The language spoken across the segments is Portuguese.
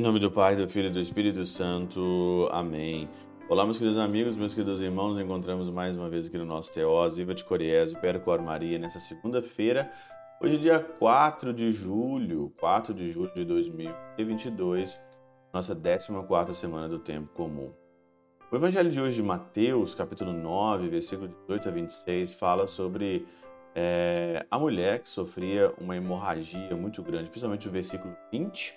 Em nome do Pai, do Filho e do Espírito Santo. Amém. Olá, meus queridos amigos, meus queridos irmãos, nos encontramos mais uma vez aqui no nosso Teós, Viva de Coriésio, Percor Maria, nessa segunda-feira, hoje dia 4 de julho, 4 de julho de 2022, nossa 14ª semana do Tempo Comum. O Evangelho de hoje de Mateus, capítulo 9, versículo 18 a 26, fala sobre é, a mulher que sofria uma hemorragia muito grande, principalmente o versículo 20,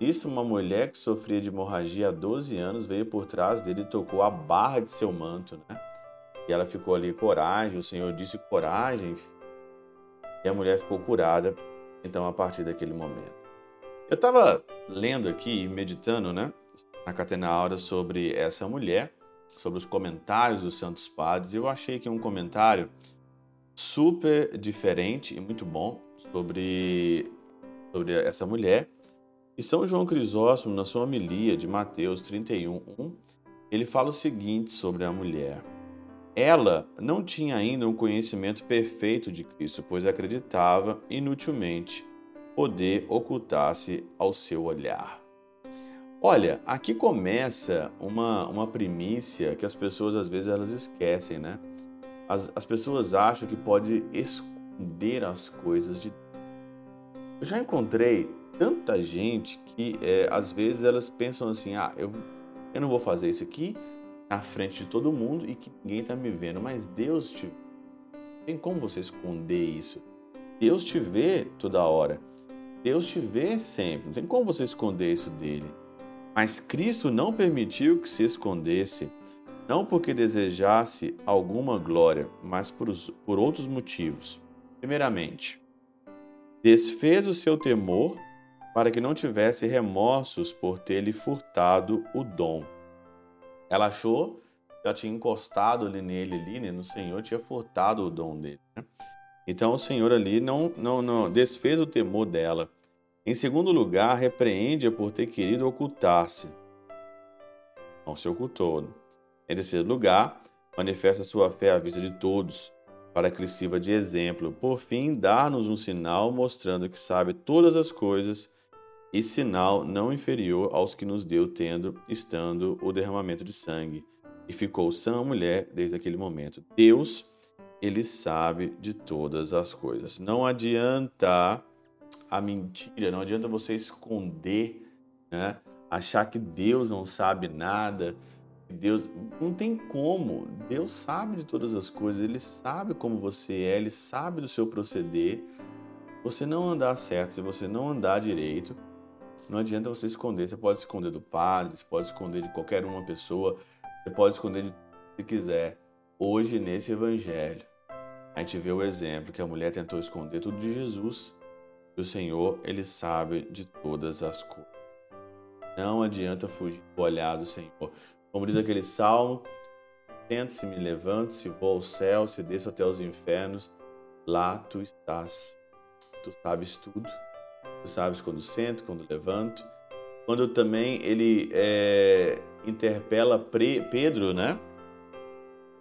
isso, uma mulher que sofria de hemorragia há 12 anos veio por trás dele e tocou a barra de seu manto, né? E ela ficou ali, coragem, o Senhor disse coragem, e a mulher ficou curada, então, a partir daquele momento. Eu estava lendo aqui, meditando, né, na Catena Aura sobre essa mulher, sobre os comentários dos Santos Padres, e eu achei aqui um comentário super diferente e muito bom sobre, sobre essa mulher, e São João Crisóstomo, na sua homilia de Mateus 31:1, ele fala o seguinte sobre a mulher: Ela não tinha ainda um conhecimento perfeito de Cristo, pois acreditava inutilmente poder ocultar-se ao seu olhar. Olha, aqui começa uma, uma primícia que as pessoas às vezes elas esquecem, né? As, as pessoas acham que pode esconder as coisas de. Eu já encontrei tanta gente que é, às vezes elas pensam assim: ah, eu, eu não vou fazer isso aqui na frente de todo mundo e que ninguém está me vendo, mas Deus te tem como você esconder isso? Deus te vê toda hora. Deus te vê sempre. Não tem como você esconder isso dele. Mas Cristo não permitiu que se escondesse, não porque desejasse alguma glória, mas por, por outros motivos. Primeiramente, desfez o seu temor para que não tivesse remorsos por ter lhe furtado o dom. Ela achou que ela tinha encostado ali nele, ali, né, no Senhor, tinha furtado o dom dele. Né? Então o Senhor ali não, não, não desfez o temor dela. Em segundo lugar, repreende-a por ter querido ocultar-se. Não se ocultou. Em terceiro lugar, manifesta sua fé à vista de todos, para que lhe sirva de exemplo. Por fim, dar-nos um sinal mostrando que sabe todas as coisas e sinal não inferior aos que nos deu, tendo estando o derramamento de sangue. E ficou sã a mulher desde aquele momento. Deus, ele sabe de todas as coisas. Não adianta a mentira, não adianta você esconder, né? achar que Deus não sabe nada. Deus não tem como. Deus sabe de todas as coisas, ele sabe como você é, ele sabe do seu proceder. Você não andar certo, se você não andar direito, não adianta você esconder. Você pode esconder do padre, você pode esconder de qualquer uma pessoa, você pode esconder de se quiser. Hoje, nesse evangelho, a gente vê o exemplo que a mulher tentou esconder tudo de Jesus. O Senhor, ele sabe de todas as coisas. Não adianta fugir do olhar do Senhor. Como diz aquele salmo, sente-se, me levante-se, vou ao céu, se desço até os infernos, lá tu estás. Tu sabes tudo Tu sabes quando sento, quando levanto. Quando também ele é, interpela Pedro, né?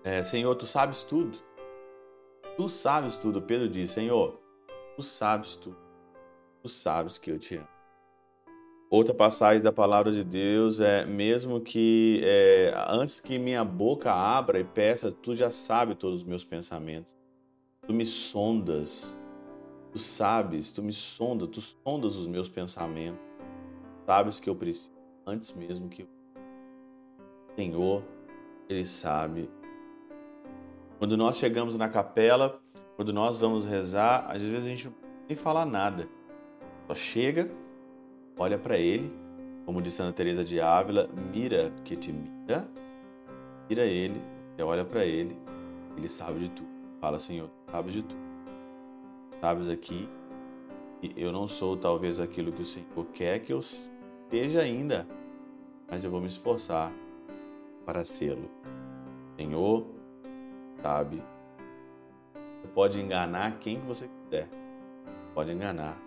É, Senhor, tu sabes tudo. Tu sabes tudo. Pedro diz: Senhor, tu sabes tudo. Tu sabes que eu te amo. Outra passagem da palavra de Deus é: mesmo que é, antes que minha boca abra e peça, tu já sabe todos os meus pensamentos. Tu me sondas Tu sabes, tu me sondas, tu sondas os meus pensamentos. Sabes que eu preciso antes mesmo que eu. Senhor, Ele sabe. Quando nós chegamos na capela, quando nós vamos rezar, às vezes a gente não nem falar nada. Só chega, olha para Ele, como diz Santa Teresa de Ávila, mira que te mira, mira Ele, você olha para Ele, Ele sabe de tudo. Fala, Senhor, sabe de tudo sabes aqui, eu não sou talvez aquilo que o Senhor quer que eu seja ainda, mas eu vou me esforçar para sê-lo. Senhor, sabe, você pode enganar quem você quiser, pode enganar.